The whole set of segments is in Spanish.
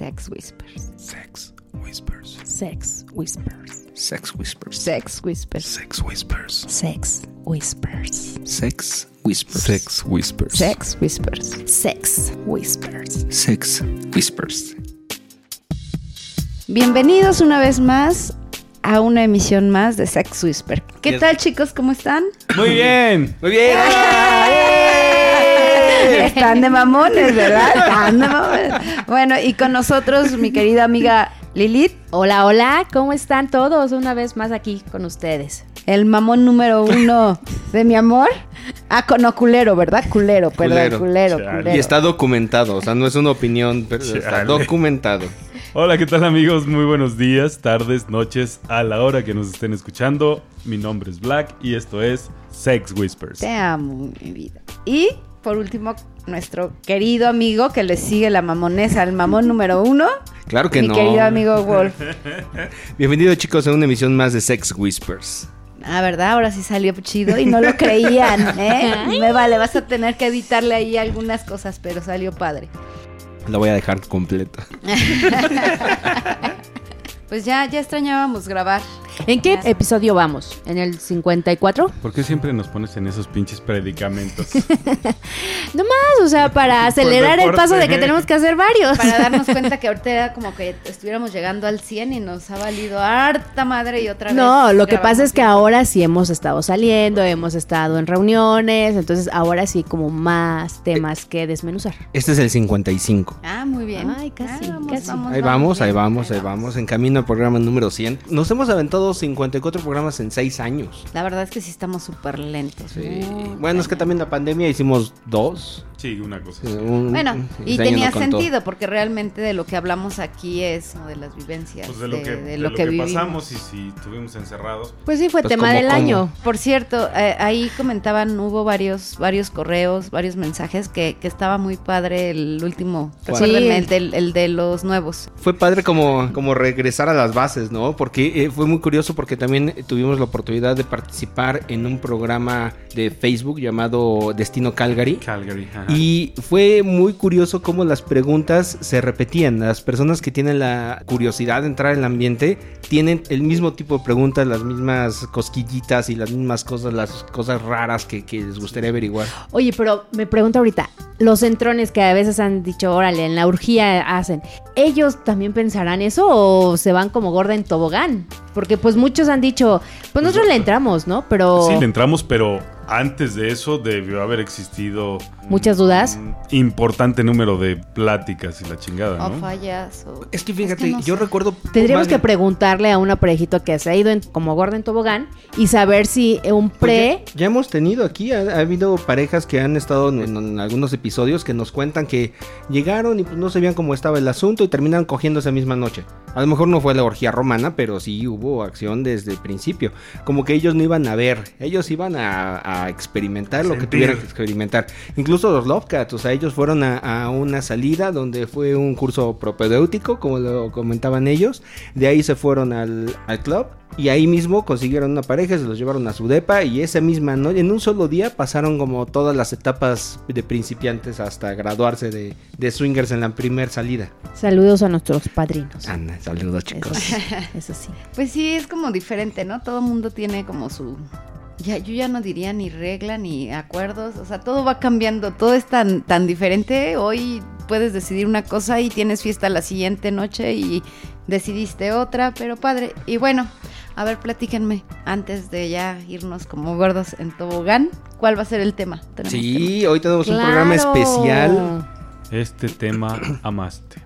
Sex Whispers. Sex Whispers. Sex Whispers. Sex Whispers. Sex Whispers. Sex Whispers. Sex Whispers. Sex Whispers. Sex Whispers. Sex Whispers. Sex Whispers. Sex Whispers. Bienvenidos una vez más a una emisión más de Sex Whisper. ¿Qué tal chicos? ¿Cómo están? Muy bien. Muy bien. Están de mamones, ¿verdad? Están de mamones. Bueno, y con nosotros mi querida amiga Lilith, Hola, hola, ¿cómo están todos? Una vez más aquí con ustedes. el mamón número uno de mi amor. Ah, con- no, culero, ¿verdad? Culero, perdón, Culero. culero. Y está documentado, o sea, no es una opinión, pero está documentado. Hola, ¿qué tal amigos? Muy buenos días, tardes, noches, a la hora que nos estén escuchando. Mi nombre es Black y esto es Sex Whispers. Te amo, mi vida. Y por último, nuestro querido amigo que le sigue la mamonesa, el mamón número uno. Claro que mi no. querido amigo Wolf. Bienvenidos chicos a una emisión más de Sex Whispers. Ah, ¿verdad? Ahora sí salió chido y no lo creían, ¿eh? Me vale, vas a tener que editarle ahí algunas cosas, pero salió padre. La voy a dejar completa. Pues ya, ya extrañábamos grabar. ¿En qué episodio vamos? ¿En el 54? ¿Por qué siempre nos pones en esos pinches predicamentos? No más, o sea, para acelerar el paso de que tenemos que hacer varios. Para darnos cuenta que ahorita era como que estuviéramos llegando al 100 y nos ha valido harta madre y otra vez. No, lo que pasa es que ahora sí hemos estado saliendo, hemos estado en reuniones, entonces ahora sí como más temas que desmenuzar. Este es el 55. Ah, muy bien. Ay, casi, Ah, vamos, casi. vamos, Ahí vamos, ahí bien, vamos, ahí vamos, en camino al programa número 100. Nos hemos aventado 54 programas en 6 años. La verdad es que sí estamos súper lentos. Sí. Bueno, es que también la pandemia hicimos dos. Sí, una cosa. Un- Bueno, y tenía sentido porque realmente de lo que hablamos aquí es ¿no? de las vivencias, Pues de lo que, de, de lo lo que que vivimos. pasamos y si estuvimos encerrados. Pues sí, fue Pues tema como del cómo. año. Por cierto, eh, ahí comentaban, hubo varios varios correos, varios mensajes que, que estaba muy padre el último, el, del- el de los nuevos. Fue padre como, como regresar a las bases, ¿no? Porque eh, fue muy curioso porque también tuvimos la oportunidad de participar en un programa de Facebook llamado Destino Calgary. Calgary. ajá. Y fue muy curioso cómo las preguntas se repetían. Las personas que tienen la curiosidad de entrar en el ambiente tienen el mismo tipo de preguntas, las mismas cosquillitas y las mismas cosas, las cosas raras que, que les gustaría averiguar. Oye, pero me pregunto ahorita, los entrones que a veces han dicho, órale, en la urgía hacen, ¿ellos también pensarán eso o se van como gorda en tobogán? Porque pues muchos han dicho, pues nosotros le entramos, ¿no? Pero... Sí, le entramos, pero antes de eso debió haber existido Muchas dudas. un importante número de pláticas y la chingada, O ¿no? fallas. o- Es que fíjate, Es que no yo sé. recuerdo... Tendríamos que preguntarle a una parejito que se ha ido en- como gorda en tobogán y saber si un pre... Porque ya hemos tenido aquí, ha, ha habido parejas que han estado en, en algunos episodios que nos cuentan que llegaron y pues no sabían cómo estaba el asunto y terminaron cogiendo esa misma noche. A lo mejor no fue la orgía romana, pero sí hubo acción desde el principio. Como que ellos no iban a ver, ellos iban a, a experimentar lo que tuvieran que experimentar. Incluso los Lovecats, o sea, ellos fueron a, a una salida donde fue un curso propedéutico, como lo comentaban ellos. De ahí se fueron al, al club y ahí mismo consiguieron una pareja, se los llevaron a su depa y esa misma noche, en un solo día, pasaron como todas las etapas de principiantes hasta graduarse de, de swingers en la primer salida. Saludos a nuestros padrinos. Anda, saludos chicos. Eso sí, eso sí. Pues sí, es como diferente, ¿no? Todo mundo tiene como su... Ya, yo ya no diría ni regla ni acuerdos, o sea, todo va cambiando, todo es tan, tan diferente. Hoy puedes decidir una cosa y tienes fiesta la siguiente noche y decidiste otra, pero padre. Y bueno, a ver, platíquenme, antes de ya irnos como gordos en tobogán, ¿cuál va a ser el tema? Tenemos Sí, hoy tenemos un programa especial. Este tema amaste.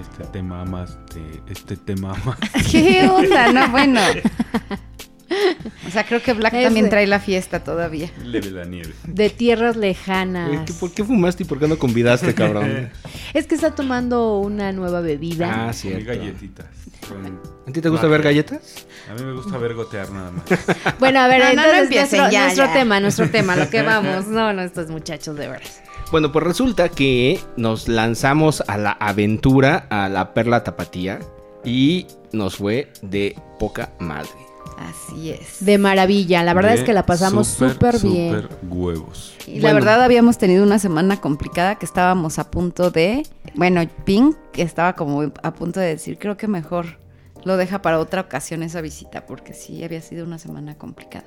Este tema amaste. Este tema amaste. ¿Qué onda? No, bueno. O sea, creo que Black también trae la fiesta todavía. Leve la nieve. De tierras lejanas. ¿qué- ¿Por qué fumaste y por qué no convidaste, cabrón? Es que está tomando una nueva bebida. Ah, cierto. galletitas. con- ¿A ti te gusta ver galletas? A mí me gusta ver gotear nada más. Bueno, a ver, No, no, no entonces empiecen, nuestro, ya, nuestro ya. tema, nuestro tema, lo que vamos. No, no, estos muchachos de veras. Bueno, pues resulta que nos lanzamos a la aventura a la Perla Tapatía y nos fue de poca madre. Así es. De maravilla. La verdad De es que la pasamos súper bien. Súper huevos. Y la verdad habíamos tenido una semana complicada que estábamos a punto de, bueno, Pink estaba como a punto de decir, creo que mejor lo deja para otra ocasión esa visita, porque sí había sido una semana complicada.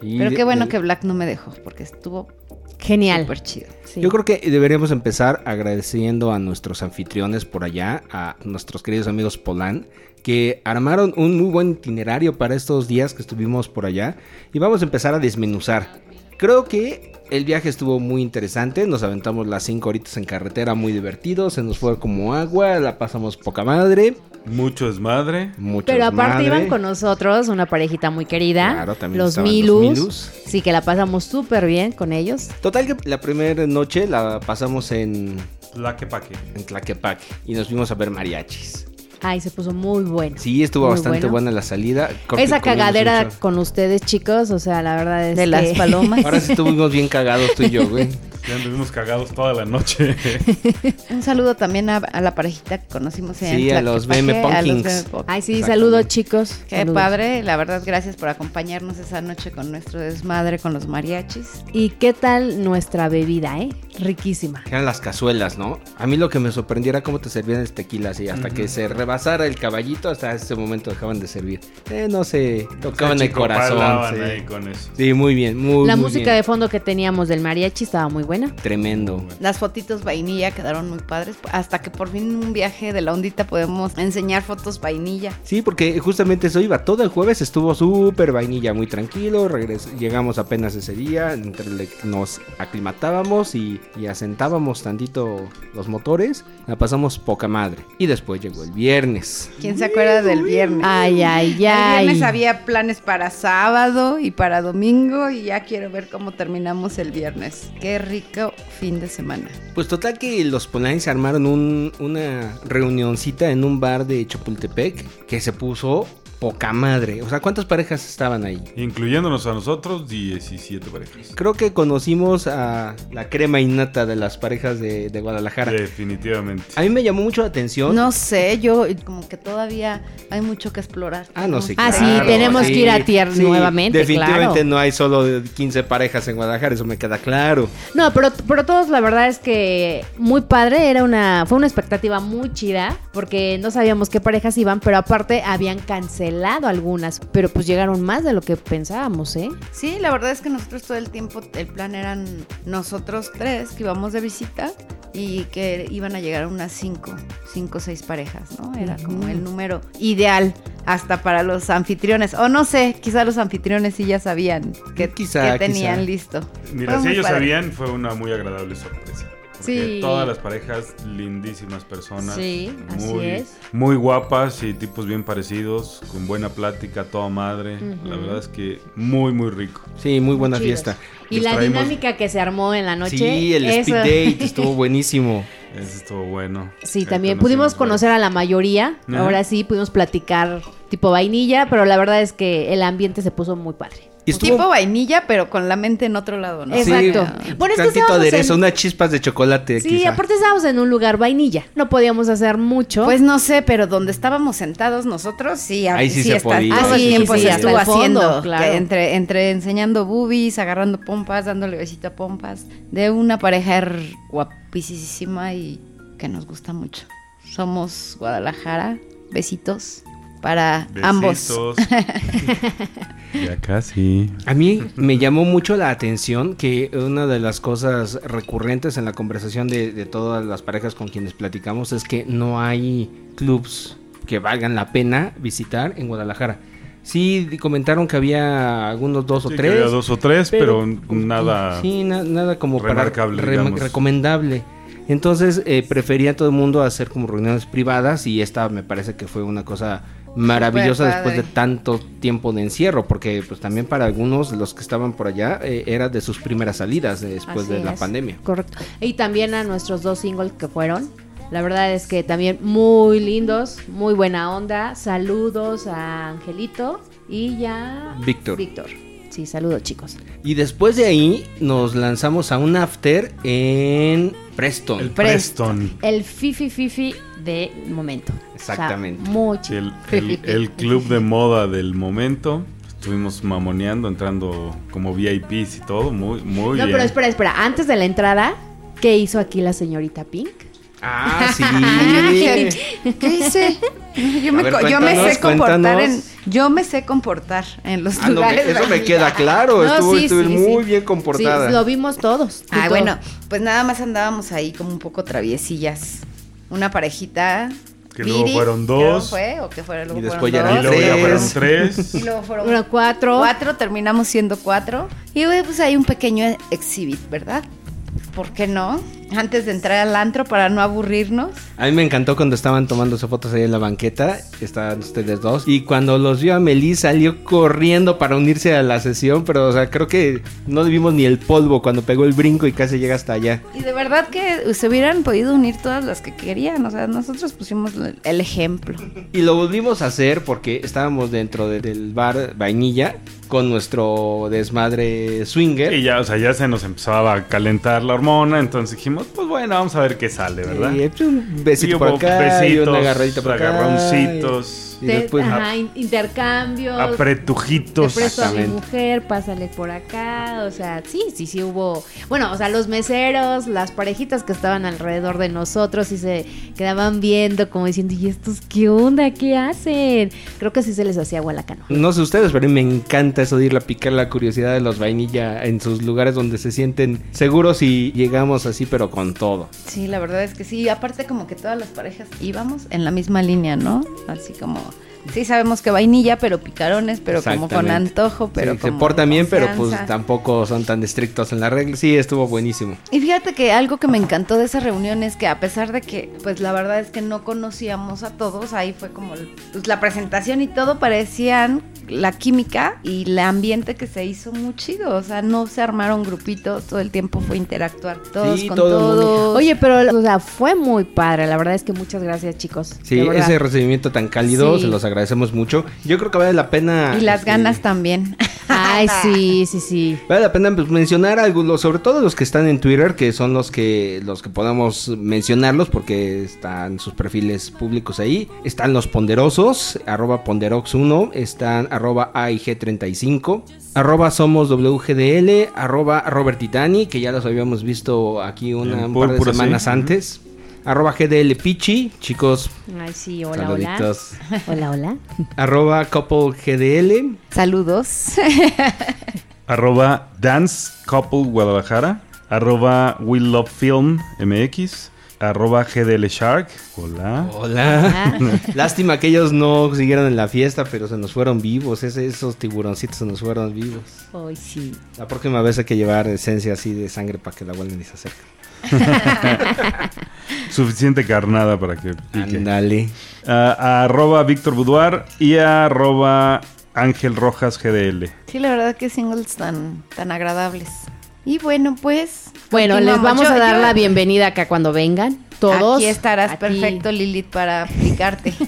Pero qué bueno de- que Black no me dejó, porque estuvo Genial. súper chido. Sí. Yo creo que deberíamos empezar agradeciendo a nuestros anfitriones por allá, a nuestros queridos amigos Polán, que armaron un muy buen itinerario para estos días que estuvimos por allá. Y vamos a empezar a desmenuzar. Creo que el viaje estuvo muy interesante. Nos aventamos las 5 horitas en carretera, muy divertido. Se nos fue como agua, la pasamos poca madre. Mucho desmadre. Mucho Pero aparte desmadre. iban con nosotros una parejita muy querida. Claro, también los estaban los Milus. Milus. Sí, que la pasamos súper bien con ellos. Total que la primera noche la pasamos en, Tlaquepaque. en Tlaquepaque y nos fuimos a ver mariachis. Ay, se puso muy bueno. Sí, estuvo Muy bastante bueno. buena la salida. Que Esa cagadera mucho. con ustedes, chicos, o sea, la verdad es De que... las palomas. Ahora sí estuvimos bien cagados tú y yo, güey. Ya anduvimos cagados toda la noche. Un saludo también a, a la parejita que conocimos en Sí, a los BM Punkings. Ay, sí, saludos, chicos. Qué Saludos. padre, la verdad, gracias por acompañarnos esa noche con nuestro desmadre con los mariachis. ¿Y qué tal nuestra bebida, eh? Riquísima. Eran las cazuelas, ¿no? A mí lo que me sorprendiera era cómo te servían el tequila así, hasta que se rebasara el caballito, hasta ese momento dejaban de servir. Eh, no sé, tocaban el corazón. Sí. ahí con eso. Sí, muy bien, muy La muy música bien. de fondo que teníamos del mariachi estaba muy buena. Tremendo. Las fotitos vainilla quedaron muy padres, hasta que por fin en un viaje de la ondita podemos enseñar fotos vainilla. Sí, porque justamente eso iba. Todo el jueves estuvo súper vainilla, muy tranquilo. regres- llegamos apenas ese día. Entre nos aclimatábamos y, y asentábamos tantito los motores. La pasamos poca madre. Y después llegó el viernes. ¿Quién se acuerda del viernes? Ay, ay, El ay. viernes había planes para sábado y para domingo y ya quiero ver cómo terminamos el viernes. Qué rico fin de semana. Pues total que los Polanis armaron un- una reunioncita en un bar de Chapultepec que se puso poca madre. O sea, ¿cuántas parejas estaban ahí? Incluyéndonos a nosotros, 17 parejas. Creo que conocimos a la crema innata de las parejas de, de Guadalajara. Definitivamente. A mí me llamó mucho la atención. No sé, yo como que todavía hay mucho que explorar. Ah, no, sí. Ah, sí, claro, tenemos que ir a Tier sí, nuevamente, Definitivamente claro. no hay solo 15 parejas en Guadalajara, eso me queda claro. No, pero, pero todos la verdad es que muy padre, era una, fue una expectativa muy chida, porque no sabíamos qué parejas iban, pero aparte habían cancelado algunas, pero pues llegaron más de lo que pensábamos, ¿eh? Sí, la verdad es que nosotros todo el tiempo, el plan eran nosotros tres que íbamos de visita y que iban a llegar unas cinco, cinco o seis parejas, ¿no? Era como el número ideal hasta para los anfitriones. O no sé, quizá los anfitriones sí ya sabían que, Quizá, que tenían quizá. listo. Mira, Fue si ellos padre. sabían, fue una muy agradable sorpresa. Porque Sí. todas las parejas, lindísimas personas. Sí, así muy, es. Muy guapas y tipos bien parecidos, con buena plática, toda madre. La verdad es que muy, muy rico. Sí, muy buena Muy fiesta. Y Les la traemos- dinámica que se armó en la noche. sí, el eso- speed date estuvo buenísimo. Eso estuvo bueno. Sí, también pudimos conocer a la mayoría. Ajá. Ahora sí pudimos platicar tipo vainilla, pero la verdad es que el ambiente se puso muy padre. Y estuvo Tipo vainilla, pero con la mente en otro lado, ¿no? Exacto. Sí. Bueno, es que aderezo, en- unas chispas de chocolate Sí, quizá. aparte estábamos en un lugar vainilla. No podíamos hacer mucho. Pues no sé, pero donde estábamos sentados nosotros, sí, Ahí sí se está, podía. todo Ah, sí, tiempo sí, se hasta estuvo fondo, haciendo, claro. que entre, entre enseñando boobies, agarrando pompas, dándole besito a pompas, de una pareja her- guapísima y que nos gusta mucho. Somos Guadalajara, besitos para ambos. Ya casi. A mí me llamó mucho la atención que una de las cosas recurrentes en la conversación de, de todas las parejas con quienes platicamos es que no hay clubs que valgan la pena visitar en Guadalajara. Sí, comentaron que había algunos dos o que tres. había dos o tres, pero, nada. Sí, na- nada como remarcable, para rem- digamos. recomendable. Entonces eh, prefería todo el mundo hacer como reuniones privadas y esta me parece que fue una cosa maravillosa después de tanto tiempo de encierro, porque pues también para algunos de los que estaban por allá eh, era de sus primeras salidas eh, después Así de la es. pandemia. Correcto. Y también a nuestros dos singles que fueron. La verdad es que también muy lindos, muy buena onda. Saludos a Angelito y ya. Víctor. Víctor. Sí, saludos chicos. Y después de ahí nos lanzamos a un after en Preston. El Preston. Preston. El fifi fifi de momento. Exactamente. O sea, muy chido. El, el- el club de moda del momento. Estuvimos mamoneando, entrando como VIPs y todo, muy, muy No, bien. pero espera, espera. Antes de la entrada, ¿qué hizo aquí la señorita Pink? Ah, sí. ¿Qué, qué hice? Yo me, ver, yo sé comportar en, yo me sé comportar en los Ah, no, lugares. me- eso me queda claro. No, estuvo sí, estuve sí, muy sí. bien comportada. Sí, lo vimos todos. Ah, bueno, pues nada más andábamos ahí como un poco traviesillas. Una parejita. Que luego fueron que luego dos. fue, o que fueron, luego Y después fueron ya y eran dos. luego ya fueron tres. Y luego fueron Bueno, cuatro. cuatro, terminamos siendo cuatro. Y pues hay un pequeño exhibit, ¿verdad? ¿Por qué no? Antes de entrar al antro para no aburrirnos. A mí me encantó cuando estaban tomándose fotos ahí en la banqueta. Estaban ustedes dos. Y cuando los vio a Meli salió corriendo para unirse a la sesión. Pero, o sea, creo que no vimos ni el polvo cuando pegó el brinco y casi llega hasta allá. Y de verdad que se hubieran podido unir todas las que querían. O sea, nosotros pusimos el ejemplo. Y lo volvimos a hacer porque estábamos dentro de- del bar Vainilla con nuestro desmadre swinger. Y ya, o sea, ya se nos empezaba a calentar la hormona, entonces dijimos, pues bueno, vamos a ver qué sale, ¿verdad? Y, pues, un Y besito por hubo acá y besitos, una agarradita por acá. agarroncitos, Y Te- después, ajá, in- intercambios. Te apretujitos. a mi mujer, pásale por acá. O sea, sí, sí, sí hubo. Bueno, o sea, los meseros, las parejitas que estaban alrededor de nosotros y se quedaban viendo como diciendo, ¿y estos qué onda? ¿Qué hacen? Creo que sí se les hacía agua la canoa. No sé ustedes, pero a mí me encanta eso de ir a picar la curiosidad de los vainilla en sus lugares donde se sienten seguros y llegamos así, pero con todo. Sí, la verdad es que sí. Aparte como que todas las parejas íbamos en la misma línea, ¿no? Así como... Sí, sabemos que vainilla, pero picarones, pero como con antojo, pero Sí, se como portan bien, pero pues tampoco son tan estrictos en la regla. Sí, estuvo buenísimo. Y fíjate que algo que me encantó de esa reunión es que a pesar de que, pues la verdad es que no conocíamos a todos, ahí fue como pues, la presentación y todo parecían la química y el ambiente que se hizo muy chido. O sea, no se armaron grupitos, todo el tiempo fue interactuar todos Sí, con todo el mundo. todos. Oye, pero o sea, fue muy padre. La verdad es que muchas gracias, chicos. Sí, ese recibimiento tan cálido, Sí. se los agradecemos mucho. Yo creo que vale la pena... y las este, ganas también. Ay, sí, sí, sí. Vale la pena pues, mencionar algunos, sobre todo los que están en Twitter, que son los que los que podamos mencionarlos porque están sus perfiles públicos ahí. Están los ponderosos, arroba ponderox1, están arroba AIG35, arroba somos WGDL, arroba Robert Titani, que ya los habíamos visto aquí una, un par de sí. semanas antes. Arroba GDL Pichi, chicos, Ay, sí, hola, hola. saluditos. Hola, hola. Arroba couple GDL, Saludos. Arroba Dance Couple Guadalajara. Arroba We Love Film MX. Arroba GDL Shark. Hola. Hola. Lástima que ellos no siguieron en la fiesta, pero se nos fueron vivos. Esos tiburoncitos se nos fueron vivos. Ay, sí. La próxima vez hay que llevar esencia así de sangre para que la vuelvan y se acerquen. Suficiente carnada para que pique. Ándale. Ah, arroba Víctor Boudoir y arroba Ángel Rojas GDL. Sí, la verdad que singles tan, tan agradables. Y bueno, pues. Bueno, les vamos Yo- a dar yo- la bienvenida acá cuando vengan. Todos. Aquí estarás perfecto, Lilith, para aplicarte.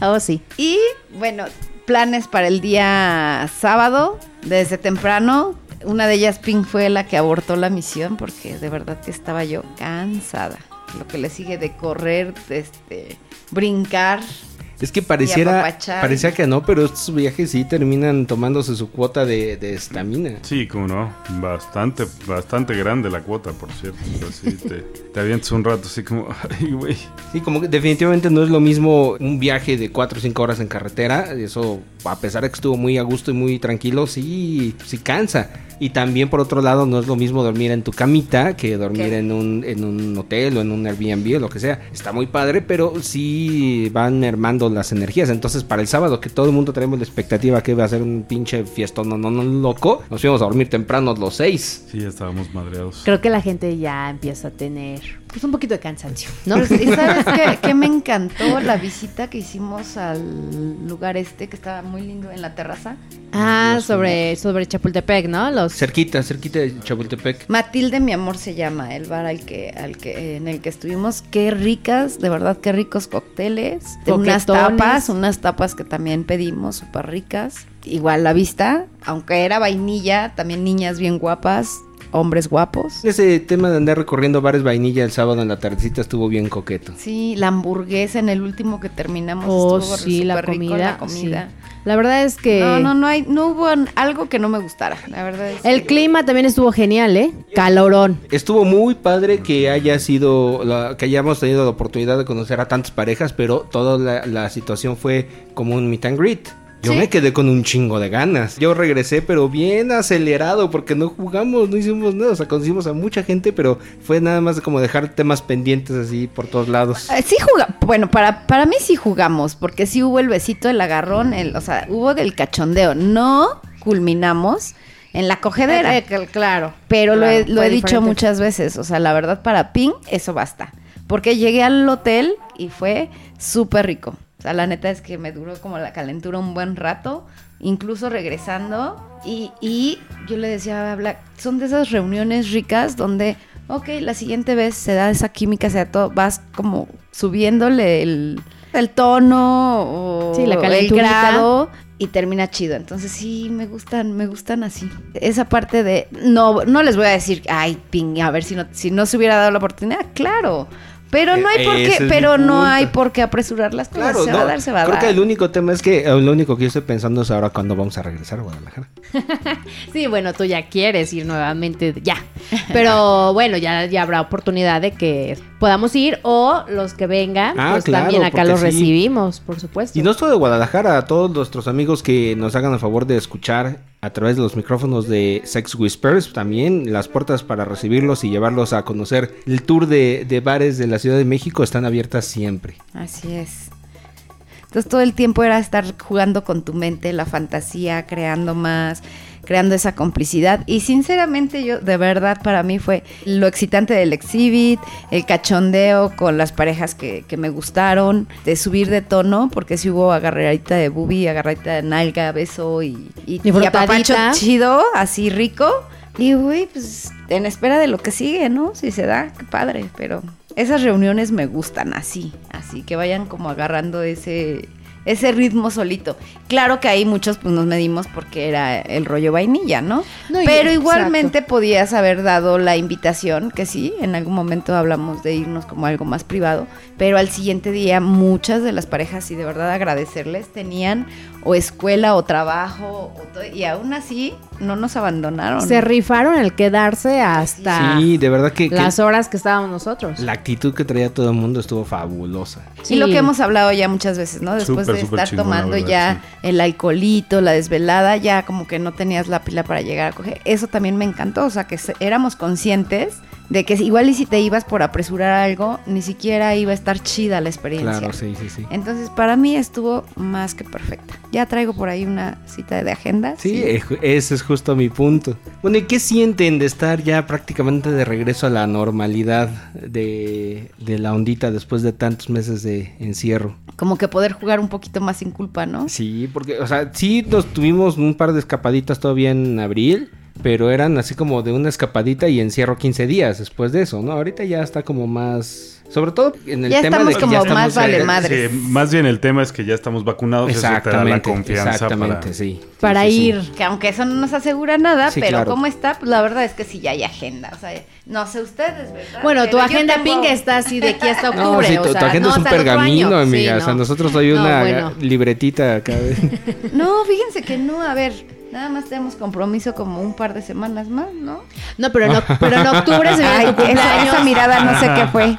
Oh, sí. y bueno, planes para el día sábado, desde temprano. Una de ellas, Pink, fue la que abortó la misión porque de verdad que estaba yo cansada. Lo que le sigue de correr, de este, brincar. Es que pareciera, parecía que no, pero estos viajes sí terminan tomándose su cuota de de estamina. Sí, como no. Bastante, bastante grande la cuota, por cierto. O sea, sí, te, te avientas un rato así como, ay, güey. Sí, como que definitivamente no es lo mismo un viaje de 4 o 5 horas en carretera. Eso, a pesar de que estuvo muy a gusto y muy tranquilo, sí, sí cansa. Y también, por otro lado, no es lo mismo dormir en tu camita que dormir ¿Qué? en un, en un hotel o en un Airbnb o lo que sea. Está muy padre, pero sí van mermando las energías. Entonces, para el sábado, que todo el mundo tenemos la expectativa que va a ser un pinche fiestón no, no, no, loco, nos fuimos a dormir temprano los 6. Sí, estábamos madreados. Creo que la gente ya empieza a tener pues un poquito de cansancio, ¿no? ¿Y sabes qué, qué me encantó? La visita que hicimos al lugar este, que estaba muy lindo en la terraza. ah, sobre, sobre Chapultepec, ¿no? Los Cerquita, cerquita de Chapultepec. Matilde, mi amor, se llama el bar al que, al que, en el que estuvimos. Qué ricas, de verdad, qué ricos cócteles. Unas tapas, unas tapas que también pedimos, súper ricas. Igual la vista, aunque era vainilla, también niñas bien guapas, hombres guapos. Ese tema de andar recorriendo bares vainilla el sábado en la tardecita estuvo bien coqueto. Sí, la hamburguesa en el último que terminamos Oh, estuvo sí, la súper rico, comida, la comida. La verdad es que No, no, no hay, no hubo algo que no me gustara. La verdad es el que- clima también estuvo genial, ¿eh? Calorón. Estuvo muy padre que haya sido, la- que hayamos tenido la oportunidad de conocer a tantas parejas, pero toda la, la situación fue como un meet and greet. Yo Sí. me quedé con un chingo de ganas. Yo regresé, pero bien acelerado, porque no jugamos, no hicimos nada. O sea, conocimos a mucha gente, pero fue nada más como dejar temas pendientes así por todos lados. Eh, Sí jugamos, bueno, para, para mí sí jugamos, porque sí hubo el besito, el agarrón, el, o sea, hubo del cachondeo. No culminamos en la cogedera. Eh, eh, claro. Pero lo he, lo he dicho diferente. muchas veces, o sea, la verdad para Ping eso basta. Porque llegué al hotel y fue súper rico. O sea, la neta es que me duró como la calentura un buen rato, incluso regresando. Y, y yo le decía a Black, son de esas reuniones ricas donde, ok, la siguiente vez se da esa química, se da todo, vas como subiéndole el, el tono o Sí, la el grado y termina chido. Entonces sí, me gustan, me gustan así. Esa parte de no, no les voy a decir, ay, ping, a ver si no, si no se hubiera dado la oportunidad, claro. Pero no hay por Eh, ese qué, es pero mi no punto. hay por qué apresurar las cosas. Claro, se no, va a dar, se va a creo dar. que el único tema es que eh, lo único que yo estoy pensando es ahora cuándo vamos a regresar a Guadalajara. Sí, bueno, tú ya quieres ir nuevamente, ya. Pero bueno, ya, ya habrá oportunidad de que podamos ir o los que vengan, Ah, pues claro, también acá porque los sí. recibimos, por supuesto. Y no solo de Guadalajara, a todos nuestros amigos que nos hagan el favor de escuchar a través de los micrófonos de Sex Whispers, también las puertas para recibirlos y llevarlos a conocer el tour de, bares de la Ciudad de México están abiertas siempre. Así es. Entonces todo el tiempo era estar jugando con tu mente, la fantasía, creando más, creando esa complicidad. Y sinceramente yo, de verdad, para mí fue lo excitante del exhibit, el cachondeo con las parejas que, que me gustaron, de subir de tono, porque sí hubo agarradita de bubi, agarradita de nalga, beso y, y, Y y apapacho chido, así rico. Y güey, pues en espera de lo que sigue, ¿no? Si se da, qué padre, pero esas reuniones me gustan así, así que vayan como agarrando ese ese ritmo solito. Claro que ahí muchos pues nos medimos porque era el rollo vainilla, ¿no? Pero igualmente podías haber dado la invitación, que sí, en algún momento hablamos de irnos como algo más privado, pero al siguiente día muchas de las parejas, y de verdad agradecerles, tenían o escuela o trabajo, o todo, y aún así no nos abandonaron. Se rifaron el quedarse hasta Sí, de verdad que, que las horas que estábamos nosotros. la actitud que traía todo el mundo estuvo fabulosa. Y lo que hemos hablado ya muchas veces, ¿no? Después Súper, de estar chingón, tomando verdad, ya sí. el alcoholito, la desvelada, ya como que no tenías la pila para llegar a coger. Eso también me encantó, o sea, que se- éramos conscientes de que igual y si te ibas por apresurar algo, ni siquiera iba a estar chida la experiencia. Claro, sí, sí, sí. Entonces, para mí estuvo más que perfecta. Ya traigo por ahí una cita de agenda. Sí, ju- ese es justo mi punto. Bueno, ¿y qué sienten de estar ya prácticamente de regreso a la normalidad de, de la ondita después de tantos meses de encierro? Como que poder jugar un poquito más sin culpa, ¿no? Sí, porque, o sea, sí nos tuvimos un par de escapaditas todavía en abril, pero eran así como de una escapadita y encierro 15 días después de eso, ¿no? Ahorita ya está como más... Sobre todo en el Ya tema estamos de que como ya estamos más vale madre. Sí, más bien el tema es que ya estamos vacunados. Eso te da la Exactamente, confianza exactamente, para... sí. Para Sí, sí, sí. ir. Que aunque eso no nos asegura nada, Sí, pero claro. ¿cómo está? Pues la verdad es que sí ya hay agenda. O sea, no sé ustedes, ¿verdad? Bueno, tu Pero agenda tengo- ping está así de aquí hasta No, octubre. sí, o tu, tu sea, agenda no es un pergamino, amiga. Sí, O sea, no. nosotros hay No, una bueno. libretita acá. No, fíjense que no, a ver, nada más tenemos compromiso como un par de semanas más, ¿no? No, pero, no, pero en octubre se viene Ay, tu esa, cumpleaños. esa mirada no sé qué fue.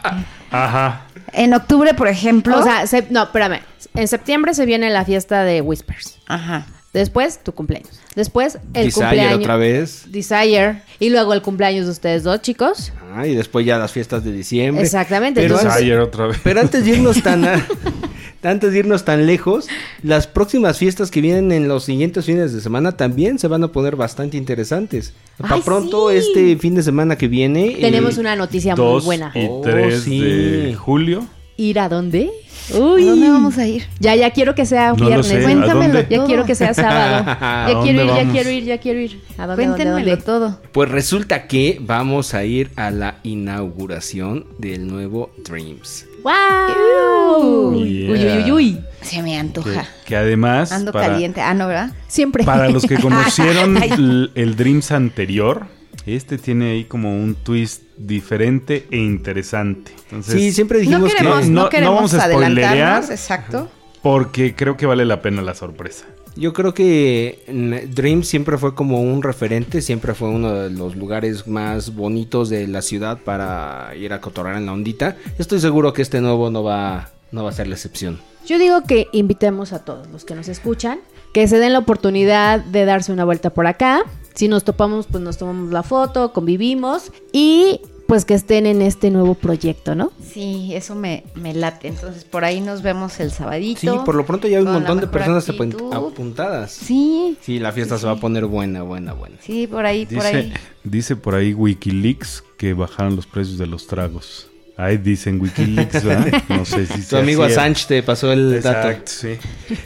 Ajá. En octubre, por ejemplo. O sea, se- no, espérame. En septiembre se viene la fiesta de Whispers. ajá. Después, tu cumpleaños. Después, el Desire cumpleaños. otra vez. Desire. Y luego el cumpleaños de ustedes dos, chicos. Ah, y después ya las fiestas de diciembre. Exactamente, Pero, entonces- Ayer otra vez. pero antes de irnos tan a- antes de irnos tan lejos, las próximas fiestas que vienen en los siguientes fines de semana también se van a poner bastante interesantes. Para pronto, sí. este fin de semana que viene. Tenemos eh, una noticia muy 2 buena. y Oh, 3 sí. de julio. ¿Ir a dónde? ¿A Uy. dónde vamos a ir? Ya, ya quiero que sea No lo viernes. sé. ¿A Cuéntamelo dónde? Ya todo. quiero que sea sábado. ¿A Ya quiero dónde ir, ya vamos? quiero ir, ya quiero ir. ¿A dónde, dónde, Cuéntenmelo dónde? todo. Pues resulta que vamos a ir a la inauguración del nuevo Dreams. ¡Wow! Uy, Yeah. uy, uy, uy. Se me Que, antoja. que además, Ando para, caliente. Ah, no, ¿verdad? Siempre. para los que conocieron el, el Dreams anterior, este tiene ahí como un twist diferente e interesante. Entonces, Sí, siempre No dijimos queremos, que... no, no- no queremos vamos a spoilerear. exacto. porque creo que vale la pena la sorpresa. Yo creo que mm, Dream siempre fue como un referente, siempre fue uno de los lugares más bonitos de la ciudad para ir a cotorrar en la ondita. Estoy seguro que este nuevo no va, no va a ser la excepción. Yo digo que invitemos a todos los que nos escuchan, que se den la oportunidad de darse una vuelta por acá. Si nos topamos, pues nos tomamos la foto, convivimos y pues que estén en este nuevo proyecto, ¿no? Sí, eso me, me late. Entonces, por ahí nos vemos el sabadito. Sí, por lo pronto ya hay un montón de personas actitud. apuntadas. Sí, Sí, la fiesta se va a poner buena, buena, buena. sí, por ahí, por Dice, ahí. dice por ahí Wikileaks que bajaron los precios de los tragos. Ahí dicen Wikileaks, ¿verdad? No sé si Tu amigo. Assange te pasó el dato. Exacto, sí.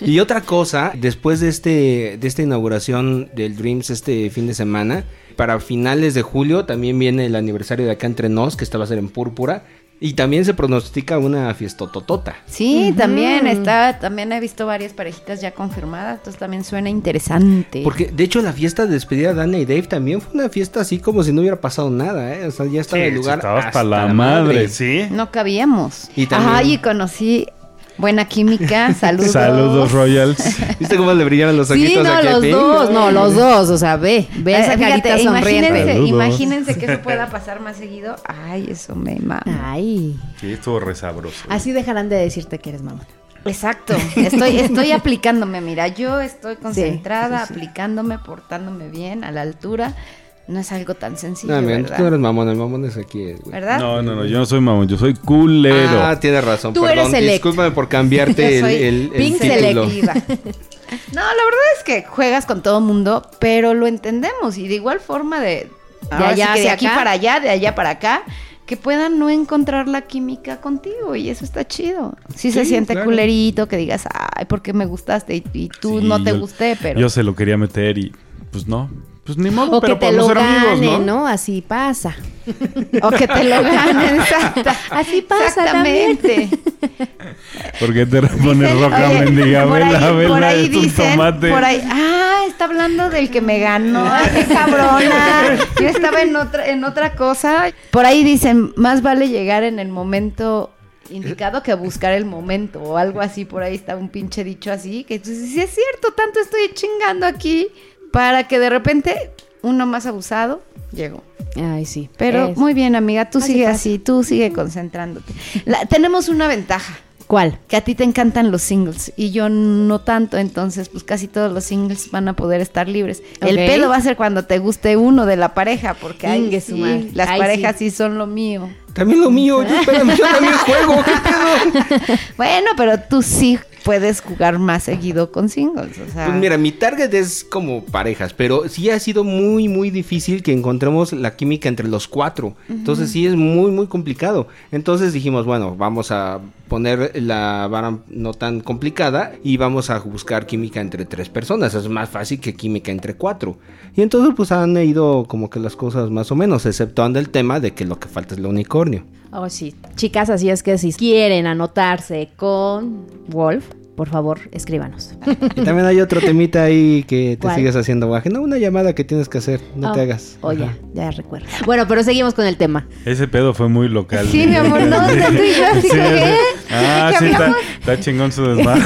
Y otra cosa, después de este de esta inauguración del Dreams este fin de semana, para finales de julio también viene el aniversario de acá entre nos, que esta va a ser en púrpura, y también se pronostica una fiestototota. Sí, también está, también he visto varias parejitas ya confirmadas, entonces también suena interesante. Porque de hecho la fiesta de despedida de Ana y Dave también fue una fiesta así como si no hubiera pasado nada, ¿eh? O sea, ya estaba Sí, el lugar estaba hasta, la madre, ¿sí? no cabíamos. Y también- Ajá, y conocí buena química, saludos. Saludos, Royals. ¿Viste cómo le brillaban los Sí, ojitos no, aquí a los dos, no, los dos, o sea, ve, ve Eh, esa fíjate, carita sonriente. imagínense, imagínense que eso pueda pasar más seguido. Ay, eso me mama. Ay, Sí, estuvo resabroso. así dejarán de decirte que eres mamá. Exacto, estoy, estoy aplicándome, mira, yo estoy concentrada, sí, sí. aplicándome, portándome bien, a la altura. No es algo tan sencillo, No, mira, ¿verdad? tú no eres mamón, el mamón es aquí, güey. ¿Verdad? No, no, no, yo no soy mamón, yo soy culero. Ah, tienes razón, Tú perdón. eres. Discúlpame por cambiarte el, Yo soy el, el pink título. selectiva. No, la verdad es que juegas con todo mundo, pero lo entendemos y de igual forma de, ahora sí allá de aquí acá. para allá, de allá para acá, que puedan no encontrar la química contigo y eso está chido. Si se Sí, siente claro. culerito, que digas, ay, ¿por qué me gustaste? Y, y tú Sí, no te yo- gusté, pero... Yo se lo quería meter y pues no. Pues ni modo, O que pero te podemos lo ser amigos, gane, ¿no? ¿no? Así pasa. O que te lo ganen, exacta- Así pasa también. Exactamente. ¿Por qué te pones Dicen, roja oye, mendiga? por Vela, ahí- vela, por ahí dicen, tomate. por ahí, ah, está hablando del que me ganó, Ay, qué cabrona. Yo estaba en otra, en otra cosa. Por ahí dicen, más vale llegar en el momento indicado que buscar el momento o algo así. Por ahí está un pinche dicho así, que tú dices, sí es cierto, tanto estoy chingando aquí para que de repente uno más abusado llegó. Ay, sí. Pero Es- muy bien, amiga, tú Así sigue pasa. así, tú sigue concentrándote. La- tenemos una ventaja ¿Cuál? que a ti te encantan los singles y yo no tanto, entonces pues casi todos los singles van a poder estar libres. El pedo va a ser cuando te guste uno de la pareja, porque ahí Ingue sí, su madre. las parejas sí. sí. son lo mío. También lo mío, yo, espérame, yo también juego, ¿qué pedo? Bueno, pero tú sí puedes jugar más seguido con singles, o sea, Pues mira, mi target es como parejas, pero sí ha sido muy, muy difícil que encontremos la química entre los cuatro. Entonces sí es muy, muy complicado. Entonces dijimos, bueno, vamos a poner la vara no tan complicada y vamos a buscar química entre tres personas. Es más fácil que química entre cuatro. Y entonces pues han ido como que las cosas más o menos, exceptuando el tema de que lo que falta es el unicornio. Oh, sí. Chicas, así es que si quieren anotarse con Wolf, por favor, escríbanos. Y también hay otro temita ahí que te sigues haciendo guaje. No, una llamada que tienes que hacer, no te Oh, hagas. Oh, ya, Ajá. ya recuerdo. Bueno, pero seguimos con el tema. Ese pedo fue muy local. Sí, mi amor, no, o sea, tú y yo así como, ¿qué? Ah, ¿Qué sí, está, chingón su desmadre.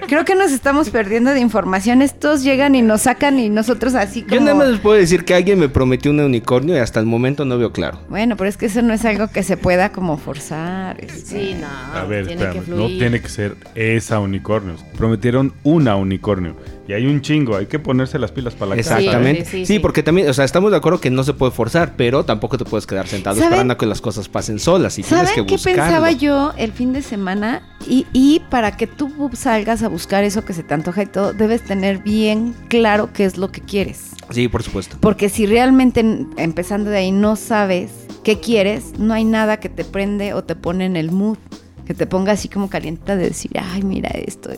creo que nos estamos perdiendo de información. Estos llegan y nos sacan y nosotros así como... Yo nada más les puedo decir que alguien me prometió un unicornio y hasta el momento no veo claro. Bueno, pero es que eso no es algo que se pueda como forzar. este. Sí, no. A ver, tiene que espérame, no tiene que ser esa unicornio. Prometieron una unicornio. Y hay un chingo, hay que ponerse las pilas para la casa. Exactamente. Sí, Sí, sí, sí. porque también, o sea, estamos de acuerdo que no se puede forzar, pero tampoco te puedes quedar sentado ¿Saben? esperando a que las cosas pasen solas. Y tienes que ¿Saben qué buscarlo. pensaba yo el fin de semana? Y, y para que tú salgas a buscar eso que se te antoja y todo, debes tener bien claro qué es lo que quieres. Sí, por supuesto. Porque si realmente en- empezando de ahí no sabes qué quieres, no hay nada que te prende o te pone en el mood, que te ponga así como caliente de decir, ay, mira esto,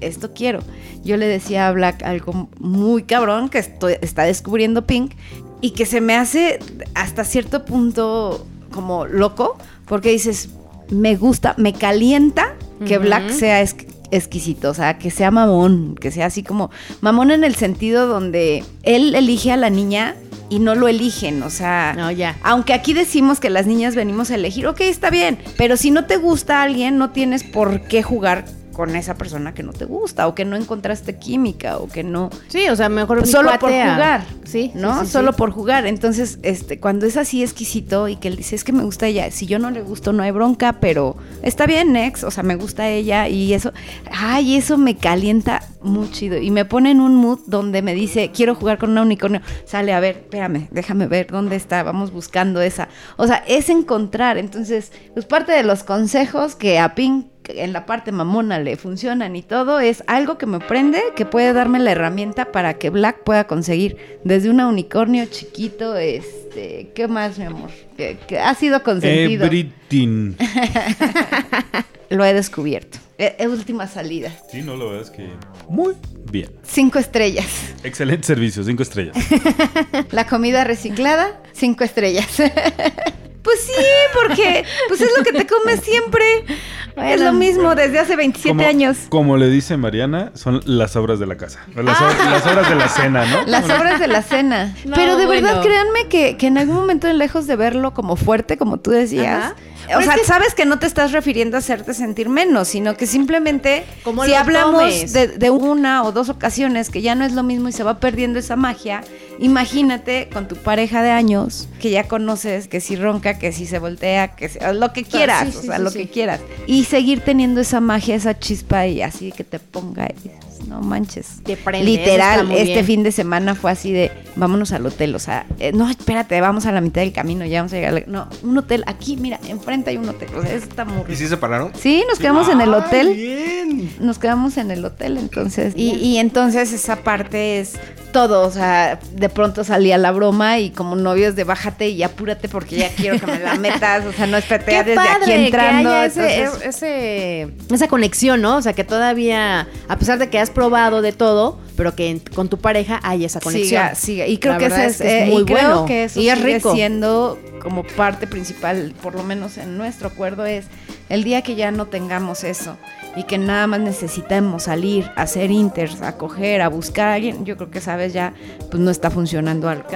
esto quiero. Yo le decía a Black algo muy cabrón que estoy- está descubriendo Pink y que se me hace hasta cierto punto como loco, porque dices, me gusta, me calienta que. Black sea es- exquisito, o sea, que sea mamón, que sea así como mamón en el sentido donde él elige a la niña y no lo eligen, o sea, No, ya. aunque aquí decimos que las niñas venimos a elegir, ok, está bien, pero si no te gusta alguien, no tienes por qué jugar con esa persona que no te gusta o que no encontraste química o que no Sí, o sea, mejor solo por jugar, Sí, ¿no? sí, sí, solo sí. por jugar. Entonces, este, cuando es así exquisito y que él dice, es que me gusta ella, si yo no le gusto no hay bronca, pero está bien, next, o sea, me gusta ella y eso, ay, eso me calienta muy chido y me pone en un mood donde me dice, quiero jugar con una unicornio, sale, a ver, espérame, déjame ver dónde está, vamos buscando esa. O sea, es encontrar, entonces, pues parte de los consejos que a Pink en la parte mamona le funcionan y todo, es algo que me prende, que puede darme la herramienta para que Black pueda conseguir desde un unicornio chiquito, este, ¿qué más, mi amor? Que, que ha sido consentido. Everything. Lo he descubierto. E- e última salida. Sí, no, la verdad es que muy bien. Cinco estrellas. Excelente servicio, cinco estrellas. La comida reciclada, cinco estrellas. Pues sí, porque pues es lo que te comes siempre. es lo mismo desde hace 27 Como, años. como le dice Mariana, son las obras de la casa. Las, las horas de la cena, ¿no? Las obras de la cena. No, Pero de verdad, créanme que, que en algún momento, lejos de verlo como fuerte, como tú decías, Ajá. O sea, que- sabes que no te estás refiriendo a hacerte sentir menos, sino que simplemente, Como si hablamos de, de una o dos ocasiones que ya no es lo mismo y se va perdiendo esa magia, imagínate con tu pareja de años, que ya conoces, que si ronca, que si se voltea, que si- lo que quieras, sí, sí, o sea, sí, lo que quieras. Y seguir teniendo esa magia, esa chispa y así que te ponga y no manches. Te prende, eso Literal, este bien. fin de semana fue así de, vámonos al hotel, o sea, eh, no, espérate, vamos a la mitad del camino, ya vamos a llegar. No, un hotel, aquí, mira, enfrente hay un hotel, o sea, eso está muy ¿Y si se pararon? Sí, nos quedamos en el ¡Ay, hotel. bien! Nos quedamos en el hotel, entonces. Y, y entonces esa parte es todo. O sea, de pronto salía la broma y como novios de bájate y apúrate porque ya quiero que me la metas. O sea, no espérate desde aquí entrando. que haya ese- entonces- ese- esa conexión, ¿no? O sea, que todavía, a pesar de que has probado de todo, pero que en- con tu pareja hay esa conexión. Siga, siga. Y creo La que ese es es, que es eh, muy y creo bueno. que eso Y es sigue rico. siendo como parte principal, por lo menos en nuestro acuerdo, es el día que ya no tengamos eso y que nada más necesitamos salir a hacer inters, a coger, a buscar a alguien, yo creo que sabes ya, pues no está funcionando algo.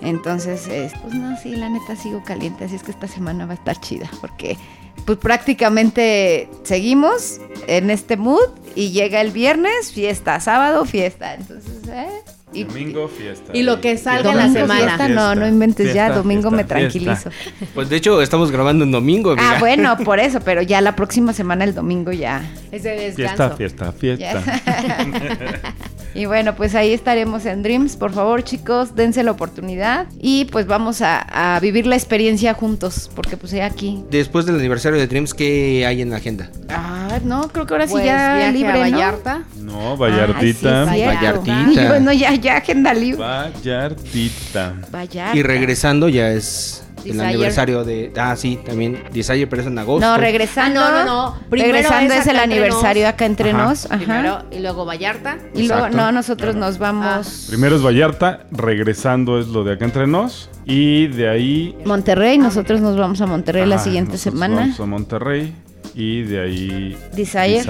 Entonces, es, pues no, sí, la neta sigo caliente, así es que esta semana va a estar chida, porque pues prácticamente seguimos en este mood y llega el viernes, fiesta, sábado, fiesta, entonces, ¿eh? Y- Domingo, fiesta. Y lo que salga la semana. fiesta, no, no inventes ya, domingo me tranquilizo. Pues de hecho, estamos grabando en domingo, amiga. Ah, bueno, por eso, pero ya la próxima semana, el domingo ya. Es de Fiesta, descanso. fiesta, fiesta. Y bueno, pues ahí estaremos en Dreams. Por favor, chicos, dense la oportunidad. Y pues vamos a, a vivir la experiencia juntos, porque pues ya aquí. Después del aniversario de Dreams, ¿qué hay en la agenda? Ah, no, creo que ahora sí Pues, ya viaje libre, a ¿no? Vallarta. No, Vallartita. Sí, cierto. Vallartita. Ay, bueno, ya, ya agenda libre. Vallartita. Vallarta. Y regresando ya es el Desire. aniversario de... Ah, sí, también Desire, pero es en agosto. No, regresando. Ah, no, no, no. Primero regresando es es el aniversario nos. acá entre Ajá. nos. Ajá. Primero, y luego Vallarta. y luego, no, nosotros nos vamos. Primero es Vallarta, regresando es lo de acá entre nos. Y de ahí. Monterrey, nosotros nos vamos a Monterrey la siguiente semana. Vamos a Monterrey. Y de ahí. Desire.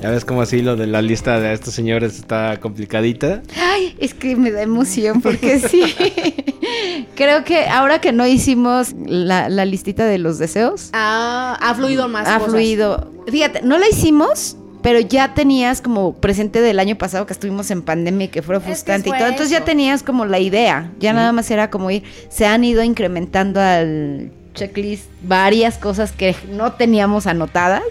Ya ves como así lo de la lista de estos señores está complicadita. Ay, es que me da emoción porque sí. Creo que ahora que no hicimos la, la listita de los deseos, Ah, ha fluido más ha cosas. fluido. Fíjate, no la hicimos, pero ya tenías como presente del año pasado que estuvimos en pandemia y que fue Es que frustrante y todo. Entonces ya tenías como la idea. Ya nada más era como ir. Se han ido incrementando al checklist varias cosas que no teníamos anotadas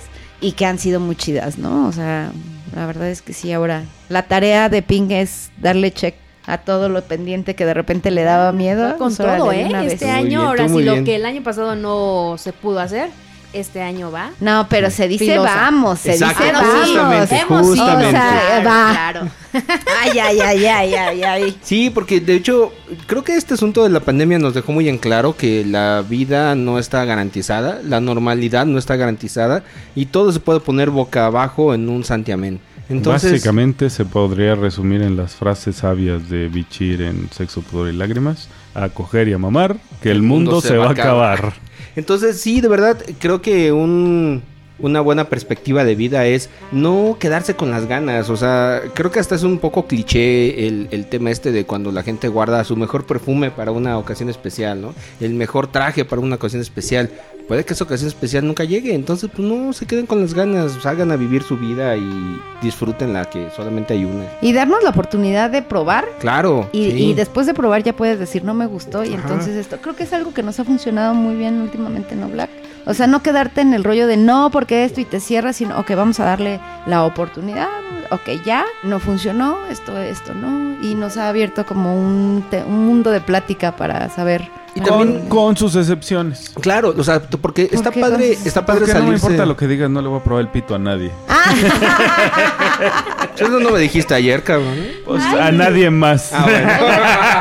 y que han sido muy chidas, ¿no? O sea, la verdad es que sí, ahora la tarea de Ping es darle check a todo lo pendiente que de repente le daba miedo. Va con Pues, todo, ¿eh? una vez. Este Muy año, bien, ahora sí, lo bien. que el año pasado no se pudo hacer, este año va. No, pero se dice Filosa. vamos, se Exacto, dice Ah, vamos. Hemos justamente. O sea, va. Claro. Ay, ay, ay, ay, ay, ay. Sí, porque de hecho creo que este asunto de la pandemia nos dejó muy en claro que la vida no está garantizada, la normalidad no está garantizada y todo se puede poner boca abajo en un santiamén. Entonces, Básicamente se podría resumir en las frases sabias de Bichir en Sexo, Pudor y Lágrimas. A coger y a mamar, que el, mundo, se, va a acabar. entonces sí, de verdad creo que un una buena perspectiva de vida es no quedarse con las ganas. O sea, creo que hasta es un poco cliché el, el tema este de cuando la gente guarda su mejor perfume para una ocasión especial, ¿no? El mejor traje para una ocasión especial. Puede que esa ocasión especial nunca llegue. Entonces, pues no se queden con las ganas, salgan a vivir su vida y disfruten la que solamente hay una. Y darnos la oportunidad de probar. Claro. Y, sí. y después de probar ya puedes decir no me gustó y Ajá. entonces esto creo que es algo que nos ha funcionado muy bien últimamente no Black o sea no quedarte en el rollo de no porque esto y te cierras sino ok vamos a darle la oportunidad ok ya no funcionó esto esto no y nos ha abierto como un, te- un mundo de plática para saber Y Con, también- con sus excepciones. Claro, o sea, porque está padre, está padre Porque no me salirse. importa lo que digas, no le voy a probar el pito a nadie. Eso no me dijiste ayer, cabrón. Pues a nadie más. Ah, bueno.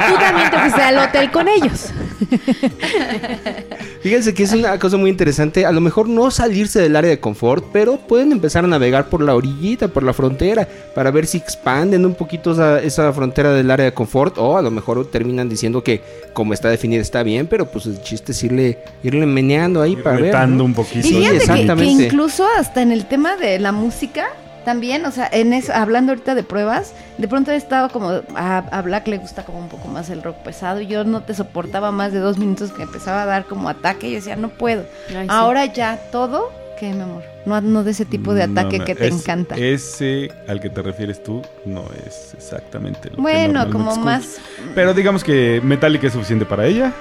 Tú también te fuiste al hotel con ellos. Fíjense que es una cosa muy interesante. A lo mejor no salirse del área de confort, pero pueden empezar a navegar por la orillita, por la frontera, para ver si expanden un poquito esa, esa frontera del área de confort. O a lo mejor terminan diciendo que como está definida está bien, pero pues el chiste es irle, irle meneando ahí Ir para ver. ¿no? un poquito. Y Sí, fíjate que- que, exactamente. incluso hasta en el tema de la música, también, o sea, en eso, hablando ahorita de pruebas, de pronto he estado como, a, a Black le gusta como un poco más el rock pesado, y yo no te soportaba más de dos minutos que empezaba a dar como ataque, y yo decía, no puedo. Ay, sí. Ahora ya todo, ¿qué, mi amor? No, no de ese tipo de ataque no, que te es- encanta. Ese al que te refieres tú no es exactamente lo que bueno, como escucho. más, Pero digamos que Metallica es suficiente para ella.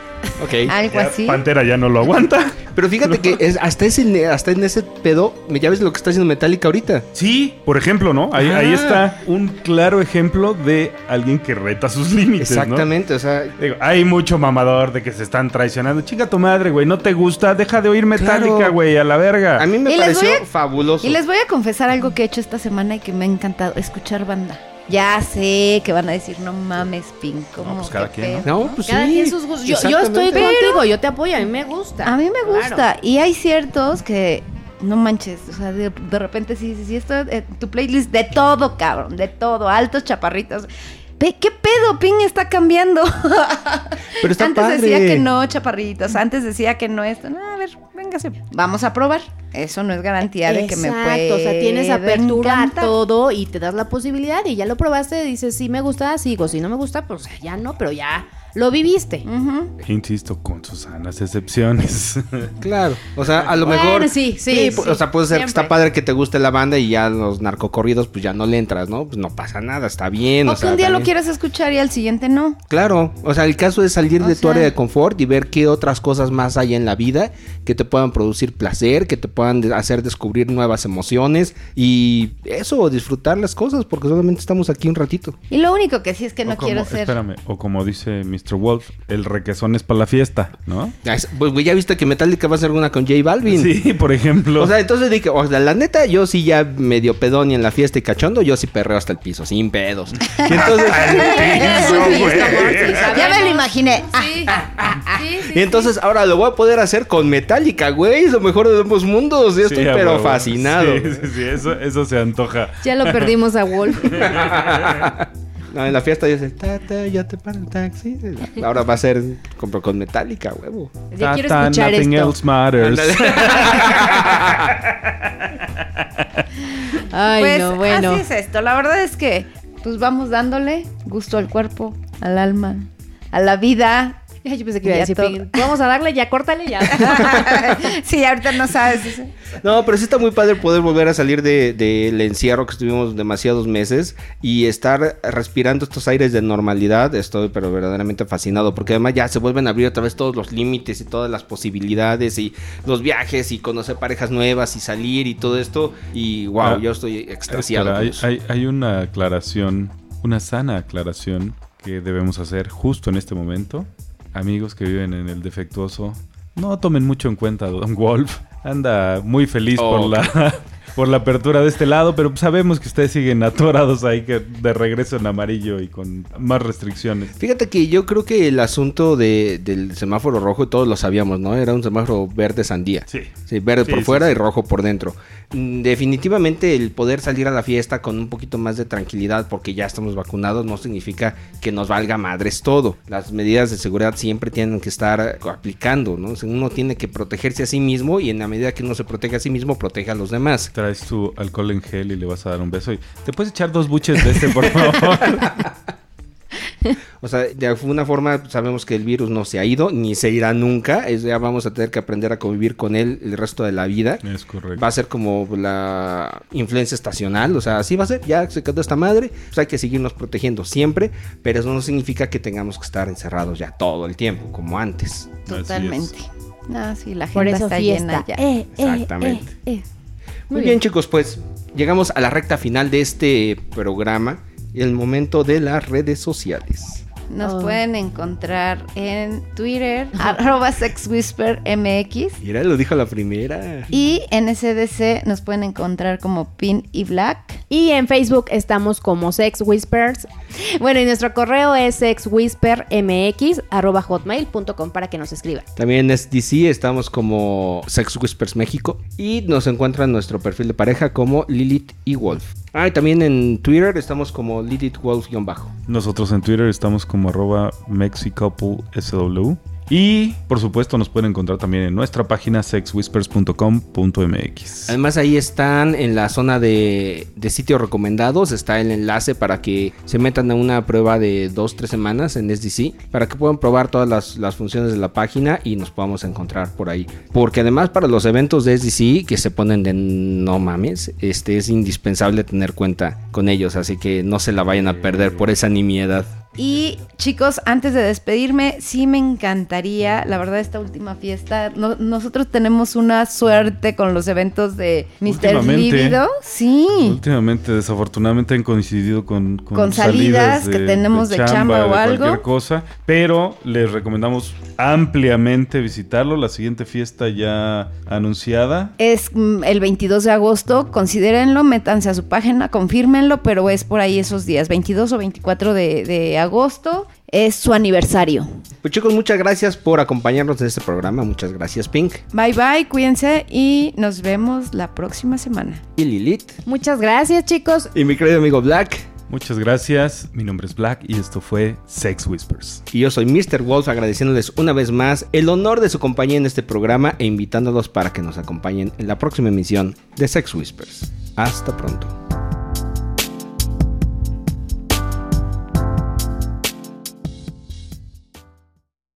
Ok. algo Ya así. Pantera ya no lo aguanta. Pero fíjate que es, hasta, ese, hasta en ese pedo, ya ves lo que está haciendo Metallica ahorita. Sí, por ejemplo, ¿no? Ahí, Ah. ahí está un claro ejemplo de alguien que reta sus límites, ¿no? Exactamente, o sea, Digo, hay mucho mamador de que se están traicionando. Chinga tu madre, güey. No te gusta, deja de oír Metallica, Claro. güey, a la verga. a mí me Y les pareció voy a- fabuloso. Y les voy a confesar algo que he hecho esta semana y que me ha encantado, escuchar banda. Ya sé que van a decir, no mames, Pin, ¿cómo? pues cada qué quien, pedo?" No, pues Cada sí. quien sus gustos. Yo, yo estoy Exactamente. contigo, yo te apoyo, a mí me gusta. A mí me Claro. gusta. Y hay ciertos que no manches. O sea, de, de repente sí, sí, sí, esto, eh, tu playlist de todo, cabrón, de todo, altos, chaparritos. ¿Qué pedo? Ping está cambiando. Pero está antes padre. decía que no, chaparritos. Antes decía que no esto. No, a ver, véngase. Vamos a probar. Eso no es garantía de que me puede. o sea, tienes apertura a todo y te das la posibilidad y ya lo probaste, dices, si me gusta, sigo, si no me gusta, pues ya no, pero ya lo viviste. Insisto, con sus sanas excepciones. Claro, o sea, a lo Bueno, mejor. sí, sí, sí, o sea, puede ser que está padre que te guste la banda y ya los narcocorridos, pues ya no le entras, ¿no? Pues no pasa nada, está bien. O o que sea, un día lo quieras escuchar y al siguiente no. Claro, o sea, el caso es salir O de tu área de confort y ver qué otras cosas más hay en la vida que te puedan producir placer, que te puedan hacer descubrir nuevas emociones y eso, disfrutar las cosas, porque solamente estamos aquí un ratito. Y lo único que sí es que no O como- quiero ser. Espérame, o como dice Mr. Wolf, el requesón es para la fiesta, ¿no? Pues güey, ya viste que Metallica va a hacer una con J Balvin. Sí, por ejemplo. O sea, entonces dije, o sea, la neta, yo sí ya medio pedón y en la fiesta y cachondo, yo sí perreo hasta el piso, sin pedos. Y entonces, Ya me lo imaginé. Ah, Sí, sí, sí, y entonces ahora lo voy a poder hacer con Metallica, güey, es lo mejor de ambos mundos. Yo estoy pero fascinado. Sí, sí, sí, eso, eso se antoja. Ya lo perdimos a Wolf. No, en la fiesta yo sé, ta, ta, ya te para el taxi. Ahora va a ser con, con Metallica, huevo. Ya quiero Tata, escuchar nothing esto. else matters. Ay, pues no, bueno. así es esto. La verdad es que pues vamos dándole gusto al cuerpo, al alma, a la vida. Ay, yo pensé que iba a Ya decir, todo. "Pin, vamos a darle, ya córtale, ya. sí, ahorita no sabes. No, pero sí está muy padre poder volver a salir del de, del encierro que estuvimos demasiados meses y estar respirando estos aires de normalidad. Estoy pero verdaderamente fascinado porque además ya se vuelven a abrir otra vez todos los límites y todas las posibilidades y los viajes y conocer parejas nuevas y salir y todo esto. Y wow, Ah, yo estoy extasiado. Espera, hay- hay una aclaración, una sana aclaración que debemos hacer justo en este momento. Amigos que viven en el defectuoso, no tomen mucho en cuenta a Don Wolf. Anda muy feliz Oh. por la por la apertura de este lado, pero sabemos que ustedes siguen atorados ahí que de regreso en amarillo y con más restricciones. Fíjate que yo creo que el asunto de, del semáforo rojo todos lo sabíamos, ¿no? Era un semáforo verde sandía. Sí. Sí, verde Sí, por sí, fuera y rojo por dentro. Mm, Definitivamente el poder salir a la fiesta con un poquito más de tranquilidad porque ya estamos vacunados no significa que nos valga madres todo. Las medidas de seguridad siempre tienen que estar aplicando, ¿no? Uno tiene que protegerse a sí mismo y en la medida que uno se protege a sí mismo, protege a los demás. Traes tu alcohol en gel y le vas a dar un beso y te puedes echar dos buches de este, por favor. O sea, de alguna forma sabemos que el virus no se ha ido ni se irá nunca. Es, ya vamos a tener que aprender a convivir con él el resto de la vida. Es correcto. Va a ser como la influencia estacional, o sea, así va a ser, ya se quedó esta madre, pues hay que seguirnos protegiendo siempre, pero eso no significa que tengamos que estar encerrados ya todo el tiempo, como antes. Totalmente. No, sí, la Por eso está fiesta. llena ya. Eh, eh, Exactamente. eh, eh. Muy bien, chicos, pues llegamos a la recta final de este programa, el momento de las redes sociales. Nos Oh. pueden encontrar en Twitter, arroba sexwhispermx. Mira, lo dijo la primera. Y en SDC nos pueden encontrar como Pin y Black. Y en Facebook estamos como Sex Whispers. Bueno, y nuestro correo es sexwhispermx.hotmail.com para que nos escriban. También en SDC estamos como Sex Whispers México y nos encuentran nuestro perfil de pareja como Lilith y Wolf. Ah, y también en Twitter estamos como Lilith Wolf-bajo. Nosotros en Twitter estamos como arroba MexiCoupleSW. Y por supuesto nos pueden encontrar también en nuestra página sexwhispers.com.mx. Además ahí están en la zona de, sitios recomendados, está el enlace para que se metan a una prueba de 2-3 semanas en SDC, para que puedan probar todas las, las funciones de la página y nos podamos encontrar por ahí. Porque además para los eventos de SDC que se ponen de no mames, este es indispensable tener cuenta con ellos, así que no se la vayan a perder por esa nimiedad. Y chicos, antes de despedirme, sí me encantaría, la verdad, esta última fiesta. no- nosotros tenemos una suerte con los eventos de Mr. Líbido. Sí. Últimamente, desafortunadamente, han coincidido con, Con salidas que tenemos de chamba o de algo. cualquier cosa, pero les recomendamos ampliamente visitarlo. La siguiente fiesta ya anunciada. Es mm, el 22 de agosto, considérenlo, métanse a su página, confírmenlo, pero es por ahí esos días, 22 o 24 de, de agosto, es su aniversario. Pues chicos, muchas gracias por acompañarnos en este programa, muchas gracias Pink Bye bye, cuídense y nos vemos la próxima semana. y Lilith Muchas gracias, chicos. y mi querido amigo Black. Muchas gracias. Mi nombre es Black y esto fue Sex Whispers. Y yo soy Mr. Wolf agradeciéndoles una vez más el honor de su compañía en este programa e invitándolos para que nos acompañen en la próxima emisión de Sex Whispers. Hasta pronto.